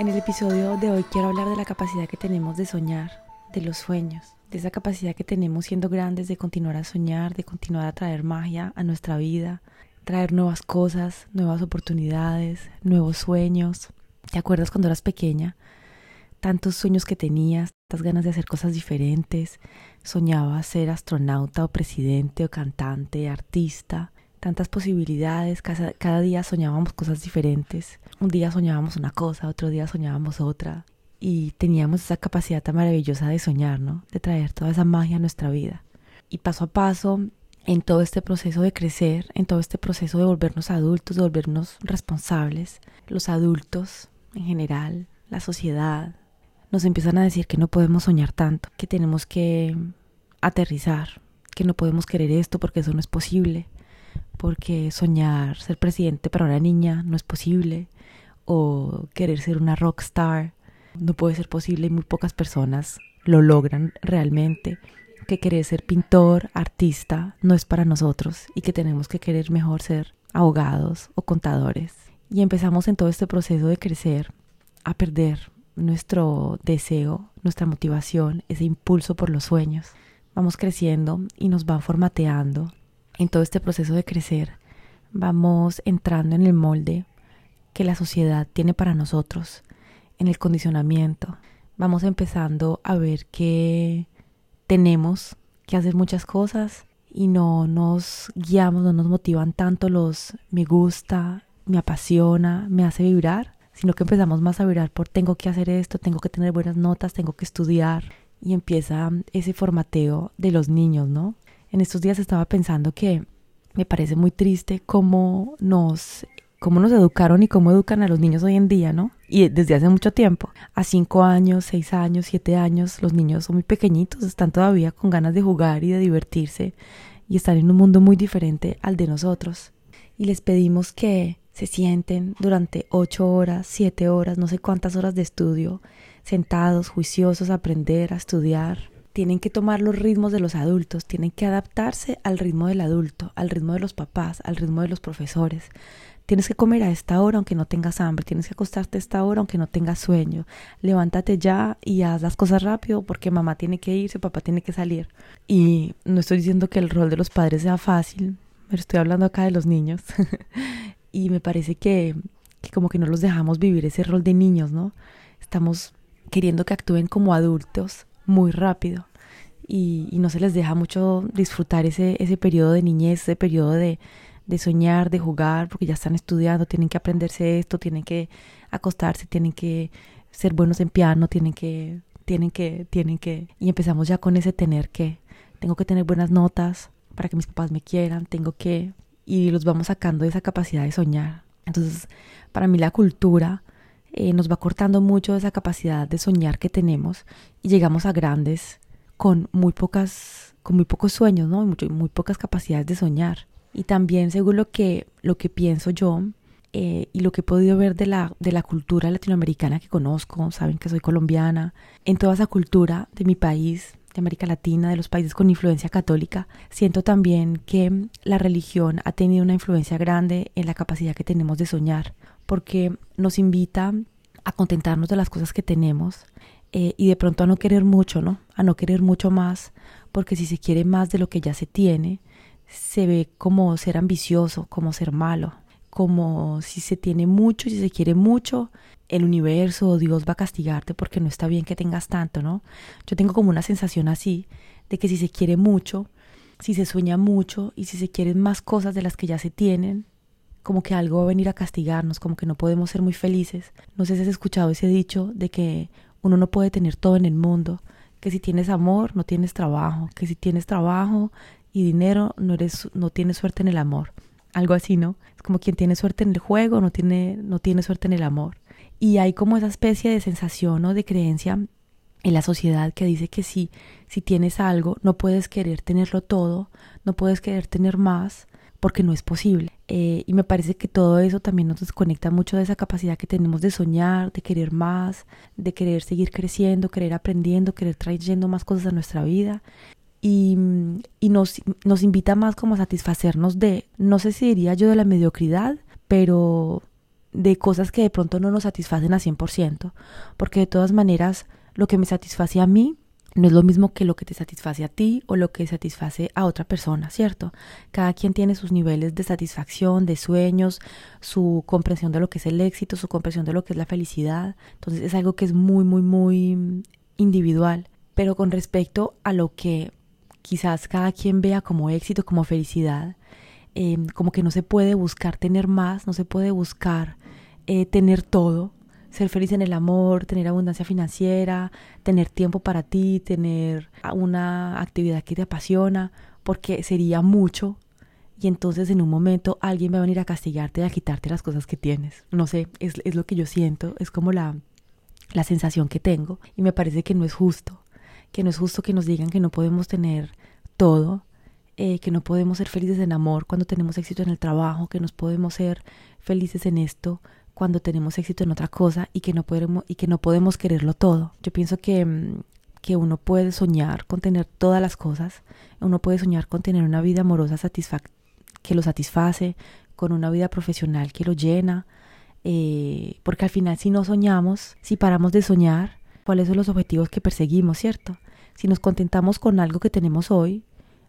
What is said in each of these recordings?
en el episodio de hoy quiero hablar de la capacidad que tenemos de soñar, de los sueños, de esa capacidad que tenemos siendo grandes de continuar a soñar, de continuar a traer magia a nuestra vida, traer nuevas cosas, nuevas oportunidades, nuevos sueños. ¿Te acuerdas cuando eras pequeña? Tantos sueños que tenías, tantas ganas de hacer cosas diferentes. Soñabas ser astronauta o presidente o cantante, artista tantas posibilidades, cada, día soñábamos cosas diferentes. Un día soñábamos una cosa, otro día soñábamos otra. Y teníamos esa capacidad tan maravillosa de soñar, ¿no? De traer toda esa magia a nuestra vida. Y paso a paso, en todo este proceso de crecer, en todo este proceso de volvernos adultos, de volvernos responsables, los adultos en general, la sociedad, nos empiezan a decir que no podemos soñar tanto, que tenemos que aterrizar, que no podemos querer esto porque eso no es posible, porque soñar ser presidente para una niña no es posible o querer ser una rockstar no puede ser posible y muy pocas personas lo logran realmente que querer ser pintor, artista no es para nosotros y que tenemos que querer mejor ser abogados o contadores. Y empezamos en todo este proceso de crecer a perder nuestro deseo, nuestra motivación, ese impulso por los sueños. Vamos creciendo y nos van formateando en todo este proceso de crecer, vamos entrando en el molde que la sociedad tiene para nosotros, en el condicionamiento. Vamos empezando a ver que tenemos que hacer muchas cosas y no nos guiamos, no nos motivan tanto los me gusta, me apasiona, me hace vibrar, sino que empezamos más a vibrar por tengo que hacer esto, tengo que tener buenas notas, tengo que estudiar y empieza ese formateo de los niños, ¿no? En estos días estaba pensando que me parece muy triste cómo nos, cómo nos educaron y cómo educan a los niños hoy en día, ¿no? Y desde hace mucho tiempo. A cinco años, seis años, siete años, los niños son muy pequeñitos, están todavía con ganas de jugar y de divertirse y están en un mundo muy diferente al de nosotros. Y les pedimos que se sienten durante ocho horas, siete horas, no sé cuántas horas de estudio, sentados, juiciosos, a aprender, a estudiar, tienen que tomar los ritmos de los adultos, tienen que adaptarse al ritmo del adulto, al ritmo de los papás, al ritmo de los profesores. Tienes que comer a esta hora aunque no tengas hambre, tienes que acostarte a esta hora aunque no tengas sueño. Levántate ya y haz las cosas rápido porque mamá tiene que irse, papá tiene que salir. Y no estoy diciendo que el rol de los padres sea fácil, pero estoy hablando acá de los niños. y me parece que, que como que no los dejamos vivir ese rol de niños, ¿no? Estamos queriendo que actúen como adultos muy rápido y, no se les deja mucho disfrutar ese, ese periodo de niñez, ese periodo de, de soñar, de jugar, porque ya están estudiando, tienen que aprenderse esto, tienen que acostarse, tienen que ser buenos en piano, tienen que, tienen que, tienen que, y empezamos ya con ese tener que, tengo que tener buenas notas para que mis papás me quieran, tengo que, y los vamos sacando de esa capacidad de soñar. Entonces, para mí la cultura eh, nos va cortando mucho esa capacidad de soñar que tenemos y llegamos a grandes con muy pocas, con muy pocos sueños, ¿no? Muy, muy pocas capacidades de soñar. Y también según lo que, lo que pienso yo eh, y lo que he podido ver de la, de la cultura latinoamericana que conozco, saben que soy colombiana, en toda esa cultura de mi país, de América Latina, de los países con influencia católica, siento también que la religión ha tenido una influencia grande en la capacidad que tenemos de soñar porque nos invita a contentarnos de las cosas que tenemos eh, y de pronto a no querer mucho, ¿no? A no querer mucho más, porque si se quiere más de lo que ya se tiene, se ve como ser ambicioso, como ser malo, como si se tiene mucho, si se quiere mucho, el universo o Dios va a castigarte porque no está bien que tengas tanto, ¿no? Yo tengo como una sensación así de que si se quiere mucho, si se sueña mucho y si se quieren más cosas de las que ya se tienen, como que algo va a venir a castigarnos, como que no podemos ser muy felices. No sé si has escuchado ese dicho de que uno no puede tener todo en el mundo, que si tienes amor no tienes trabajo, que si tienes trabajo y dinero no eres no tienes suerte en el amor. Algo así, ¿no? Es como quien tiene suerte en el juego no tiene no tiene suerte en el amor. Y hay como esa especie de sensación o de creencia en la sociedad que dice que si, si tienes algo, no puedes querer tenerlo todo, no puedes querer tener más, porque no es posible. Eh, y me parece que todo eso también nos desconecta mucho de esa capacidad que tenemos de soñar, de querer más, de querer seguir creciendo, querer aprendiendo, querer trayendo más cosas a nuestra vida. Y, y nos, nos invita más como a satisfacernos de, no sé si diría yo de la mediocridad, pero de cosas que de pronto no nos satisfacen a 100%, porque de todas maneras lo que me satisface a mí no es lo mismo que lo que te satisface a ti o lo que satisface a otra persona, ¿cierto? Cada quien tiene sus niveles de satisfacción, de sueños, su comprensión de lo que es el éxito, su comprensión de lo que es la felicidad. Entonces es algo que es muy, muy, muy individual. Pero con respecto a lo que quizás cada quien vea como éxito, como felicidad, Em, como que no se puede buscar tener más, no se puede buscar eh, tener todo, ser feliz en el amor, tener abundancia financiera, tener tiempo para ti, tener una actividad que te apasiona, porque sería mucho y entonces en un momento alguien va a venir a castigarte y a quitarte las cosas que tienes. No sé, es, es lo que yo siento, es como la, la sensación que tengo y me parece que no es justo, que no es justo que nos digan que no podemos tener todo, eh, que no podemos ser felices en amor cuando tenemos éxito en el trabajo, que nos podemos ser felices en esto cuando tenemos éxito en otra cosa y que no podemos, y que no podemos quererlo todo. Yo pienso que, mm, que uno puede soñar con tener todas las cosas, uno puede soñar con tener una vida amorosa que lo satisface, con una vida profesional que lo llena, eh, porque al final si no soñamos, si paramos de soñar, cuáles son los objetivos que perseguimos, ¿cierto? Si nos contentamos con algo que tenemos hoy,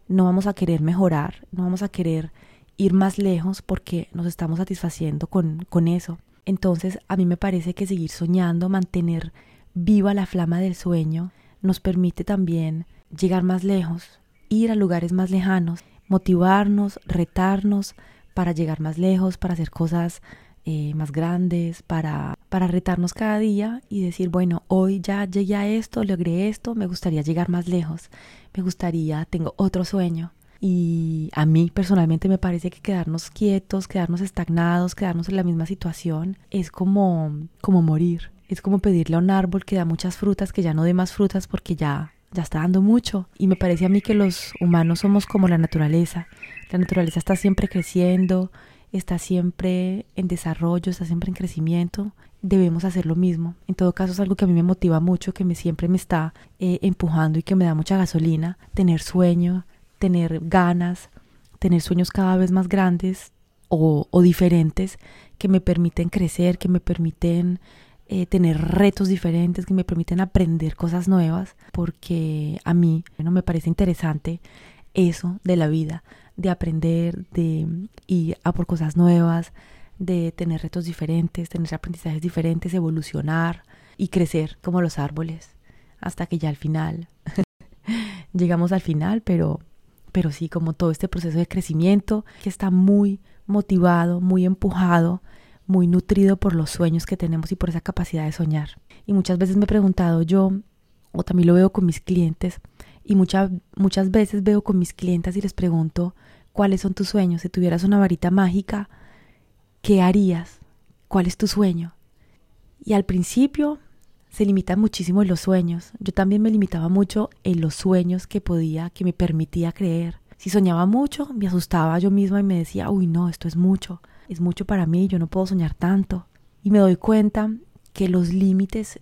no vamos a querer mejorar, no vamos a querer ir más lejos porque nos estamos satisfaciendo con, con eso. Entonces a mí me parece que seguir soñando, mantener viva la flama del sueño, nos permite también llegar más lejos, ir a lugares más lejanos, motivarnos, retarnos para llegar más lejos, para hacer cosas eh, más grandes, para, para retarnos cada día y decir, bueno, hoy ya llegué a esto, logré esto, me gustaría llegar más lejos, me gustaría, tengo otro sueño. Y a mí personalmente me parece que quedarnos quietos, quedarnos estagnados, quedarnos en la misma situación es como, como morir. Es como pedirle a un árbol que da muchas frutas que ya no dé más frutas porque ya, ya está dando mucho. Y me parece a mí que los humanos somos como la naturaleza. La naturaleza está siempre creciendo, está siempre en desarrollo, está siempre en crecimiento, debemos hacer lo mismo. En todo caso es algo que a mí me motiva mucho, que me siempre me está eh, empujando y que me da mucha gasolina, tener sueño, tener ganas, tener sueños cada vez más grandes o, diferentes que me permiten crecer, que me permiten eh, tener retos diferentes, que me permiten aprender cosas nuevas, porque a mí no me parece interesante eso de la vida, de aprender, de ir a por cosas nuevas, de tener retos diferentes, tener aprendizajes diferentes, evolucionar y crecer como los árboles hasta que ya al final llegamos al final, pero pero sí como todo este proceso de crecimiento que está muy motivado, muy empujado, muy nutrido por los sueños que tenemos y por esa capacidad de soñar. Y muchas veces me he preguntado yo, o también lo veo con mis clientes, y muchas muchas veces veo con mis clientes y les pregunto, ¿cuáles son tus sueños? Si tuvieras una varita mágica, ¿qué harías? ¿Cuál es tu sueño? Y al principio se limitan muchísimo en los sueños. Yo también me limitaba mucho en los sueños que podía, que me permitía creer. Si soñaba mucho, me asustaba yo misma y me decía, uy, no, esto es mucho, es mucho para mí, yo no puedo soñar tanto. Y me doy cuenta que los límites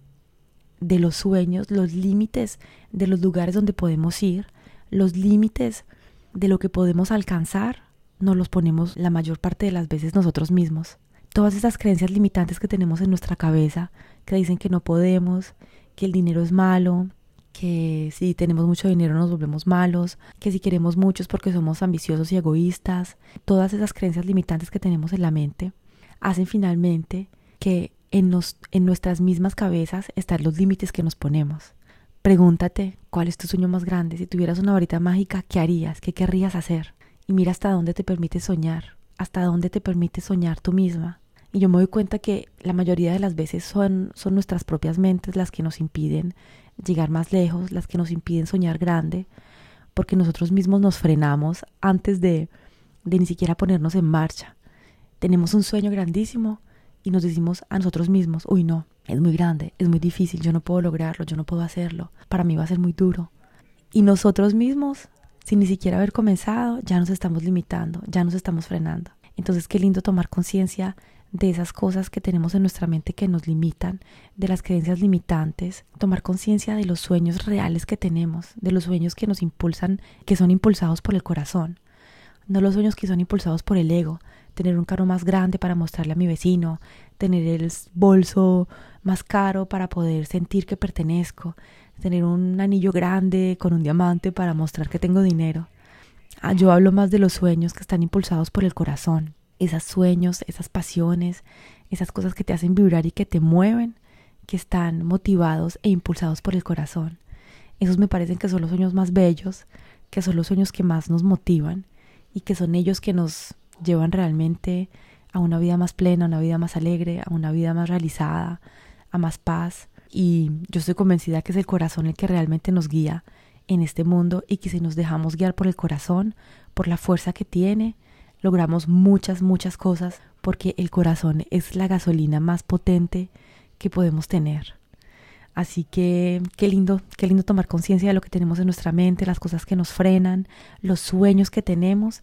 de los sueños, los límites de los lugares donde podemos ir, los límites de lo que podemos alcanzar, nos los ponemos la mayor parte de las veces nosotros mismos. Todas esas creencias limitantes que tenemos en nuestra cabeza, que dicen que no podemos, que el dinero es malo, que si tenemos mucho dinero nos volvemos malos, que si queremos mucho porque somos ambiciosos y egoístas, todas esas creencias limitantes que tenemos en la mente, hacen finalmente que en, en nuestras mismas cabezas están los límites que nos ponemos. Pregúntate cuál es tu sueño más grande. Si tuvieras una varita mágica, ¿qué harías? ¿Qué querrías hacer? Y mira hasta dónde te permite soñar, hasta dónde te permite soñar tú misma. Y yo me doy cuenta que la mayoría de las veces son, son nuestras propias mentes las que nos impiden llegar más lejos, las que nos impiden soñar grande, porque nosotros mismos nos frenamos antes de, de ni siquiera ponernos en marcha. Tenemos un sueño grandísimo y nos decimos a nosotros mismos, uy no, es muy grande, es muy difícil, yo no puedo lograrlo, yo no puedo hacerlo, para mí va a ser muy duro. Y nosotros mismos, sin ni siquiera haber comenzado, ya nos estamos limitando, ya nos estamos frenando. Entonces qué lindo tomar conciencia de esas cosas que tenemos en nuestra mente que nos limitan, de las creencias limitantes, tomar conciencia de los sueños reales que tenemos, de los sueños que nos impulsan, que son impulsados por el corazón, no los sueños que son impulsados por el ego, tener un carro más grande para mostrarle a mi vecino, tener el bolso más caro para poder sentir que pertenezco, tener un anillo grande con un diamante para mostrar que tengo dinero. Ah, yo hablo más de los sueños que están impulsados por el corazón, esos sueños, esas pasiones, esas cosas que te hacen vibrar y que te mueven, que están motivados e impulsados por el corazón. Esos me parecen que son los sueños más bellos, que son los sueños que más nos motivan y que son ellos que nos llevan realmente a una vida más plena, a una vida más alegre, a una vida más realizada, a más paz. Y yo estoy convencida que es el corazón el que realmente nos guía en este mundo y que si nos dejamos guiar por el corazón, por la fuerza que tiene, logramos muchas, muchas cosas porque el corazón es la gasolina más potente que podemos tener. Así que qué lindo, qué lindo tomar conciencia de lo que tenemos en nuestra mente, las cosas que nos frenan, los sueños que tenemos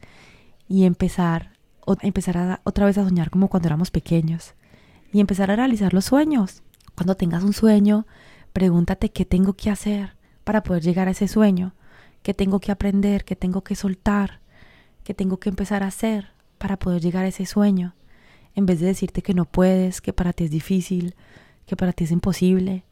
y empezar, empezar a, otra vez a soñar como cuando éramos pequeños y empezar a realizar los sueños. Cuando tengas un sueño, pregúntate qué tengo que hacer para poder llegar a ese sueño, qué tengo que aprender, qué tengo que soltar, qué tengo que empezar a hacer para poder llegar a ese sueño. En vez de decirte que no puedes, que para ti es difícil, que para ti es imposible,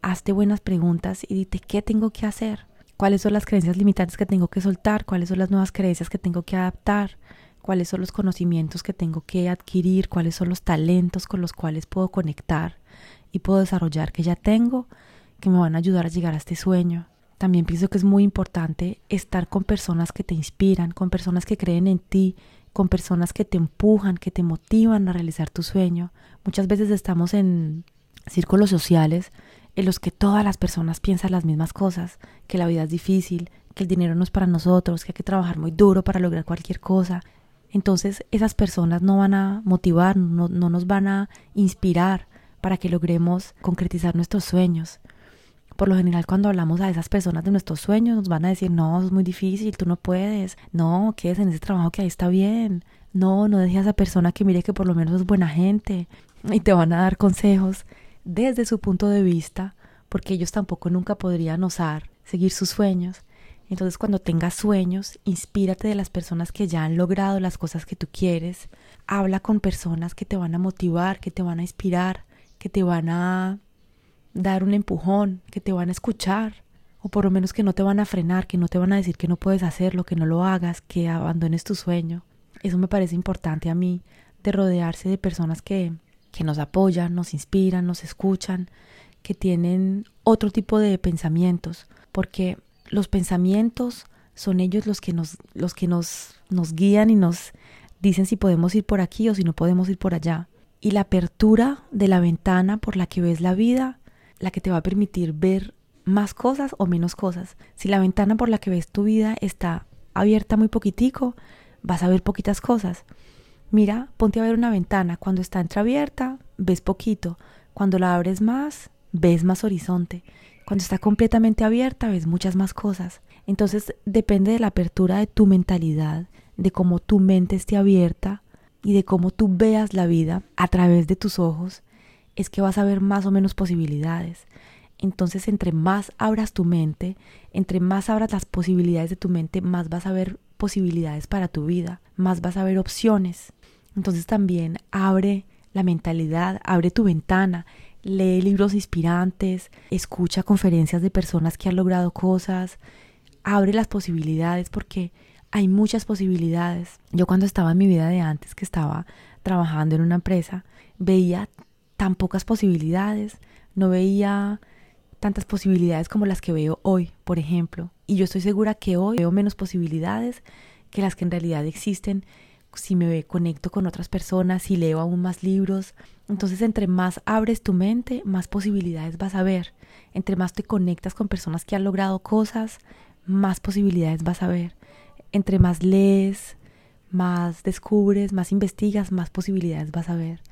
hazte buenas preguntas y dite qué tengo que hacer, cuáles son las creencias limitantes que tengo que soltar, cuáles son las nuevas creencias que tengo que adaptar, cuáles son los conocimientos que tengo que adquirir, cuáles son los talentos con los cuales puedo conectar y puedo desarrollar que ya tengo, que me van a ayudar a llegar a este sueño. También pienso que es muy importante estar con personas que te inspiran, con personas que creen en ti, con personas que te empujan, que te motivan a realizar tu sueño. Muchas veces estamos en círculos sociales en los que todas las personas piensan las mismas cosas, que la vida es difícil, que el dinero no es para nosotros, que hay que trabajar muy duro para lograr cualquier cosa. Entonces esas personas no van a motivar, no, no nos van a inspirar para que logremos concretizar nuestros sueños. Por lo general, cuando hablamos a esas personas de nuestros sueños, nos van a decir, no, es muy difícil, tú no puedes, no, quedes en ese trabajo que ahí está bien, no, no dejes a esa persona que mire que por lo menos es buena gente, y te van a dar consejos desde su punto de vista, porque ellos tampoco nunca podrían osar seguir sus sueños. Entonces cuando tengas sueños, inspírate de las personas que ya han logrado las cosas que tú quieres. Habla con personas que te van a motivar, que te van a inspirar, que te van a dar un empujón, que te van a escuchar, o por lo menos que no te van a frenar, que no te van a decir que no puedes hacerlo, que no lo hagas, que abandones tu sueño. Eso me parece importante a mí, de rodearse de personas que que nos apoyan, nos inspiran, nos escuchan, que tienen otro tipo de pensamientos, porque los pensamientos son ellos los que nos, los que nos, nos guían y nos dicen si podemos ir por aquí o si no podemos ir por allá. Y la apertura de la ventana por la que ves la vida, la que te va a permitir ver más cosas o menos cosas. Si la ventana por la que ves tu vida está abierta muy poquitico, vas a ver poquitas cosas. Mira, ponte a ver una ventana. Cuando está entreabierta, ves poquito. Cuando la abres más, ves más horizonte. Cuando está completamente abierta, ves muchas más cosas. Entonces, depende de la apertura de tu mentalidad, de cómo tu mente esté abierta y de cómo tú veas la vida a través de tus ojos, es que vas a ver más o menos posibilidades. Entonces, entre más abras tu mente, entre más abras las posibilidades de tu mente, más vas a ver posibilidades para tu vida, más vas a ver opciones. Entonces también abre la mentalidad, abre tu ventana, lee libros inspirantes, escucha conferencias de personas que han logrado cosas, abre las posibilidades porque hay muchas posibilidades. Yo cuando estaba en mi vida de antes, que estaba trabajando en una empresa, veía tan pocas posibilidades, no veía tantas posibilidades como las que veo hoy, por ejemplo. Y yo estoy segura que hoy veo menos posibilidades que las que en realidad existen si me conecto con otras personas, si leo aún más libros. Entonces, entre más abres tu mente, más posibilidades vas a ver. Entre más te conectas con personas que han logrado cosas, más posibilidades vas a ver. Entre más lees, más descubres, más investigas, más posibilidades vas a ver.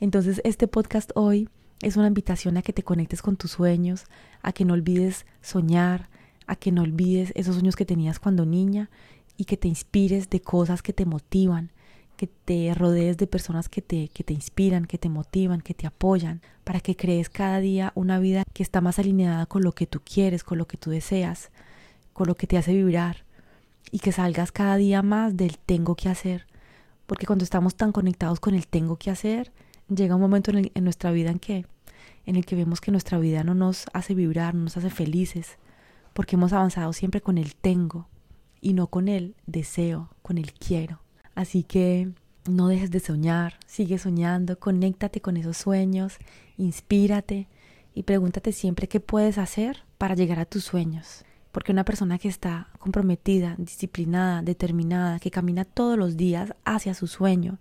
Entonces, este podcast hoy es una invitación a que te conectes con tus sueños, a que no olvides soñar, a que no olvides esos sueños que tenías cuando niña y que te inspires de cosas que te motivan, que te rodees de personas que te, que te inspiran, que te motivan, que te apoyan, para que crees cada día una vida que está más alineada con lo que tú quieres, con lo que tú deseas, con lo que te hace vibrar y que salgas cada día más del tengo que hacer. Porque cuando estamos tan conectados con el tengo que hacer, llega un momento en, nuestra vida en que en el que vemos que nuestra vida no nos hace vibrar, no nos hace felices, porque hemos avanzado siempre con el tengo y no con el deseo, con el quiero. Así que no dejes de soñar, sigue soñando, conéctate con esos sueños, inspírate y pregúntate siempre qué puedes hacer para llegar a tus sueños. Porque una persona que está comprometida, disciplinada, determinada, que camina todos los días hacia su sueño,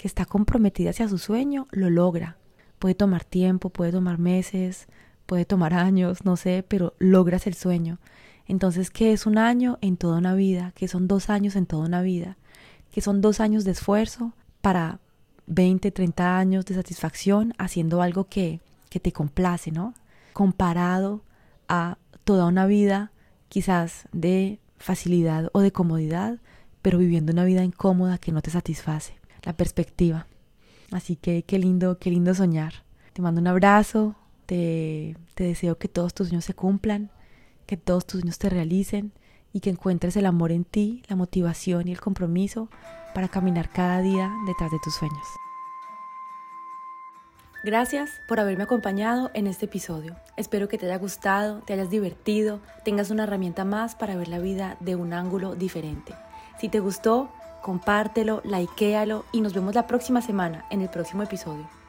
que está comprometida hacia su sueño, lo logra. Puede tomar tiempo, puede tomar meses, puede tomar años, no sé, pero logras el sueño. Entonces, ¿qué es un año en toda una vida? ¿Qué son dos años en toda una vida? ¿Qué son dos años de esfuerzo para 20, 30 años de satisfacción haciendo algo que, que te complace, ¿no? Comparado a toda una vida quizás de facilidad o de comodidad, pero viviendo una vida incómoda que no te satisface. La perspectiva. Así que qué lindo, qué lindo soñar. Te mando un abrazo, te, te deseo que todos tus sueños se cumplan que todos tus sueños te realicen y que encuentres el amor en ti, la motivación y el compromiso para caminar cada día detrás de tus sueños. Gracias por haberme acompañado en este episodio. Espero que te haya gustado, te hayas divertido, tengas una herramienta más para ver la vida de un ángulo diferente. Si te gustó, compártelo, likealo y nos vemos la próxima semana en el próximo episodio.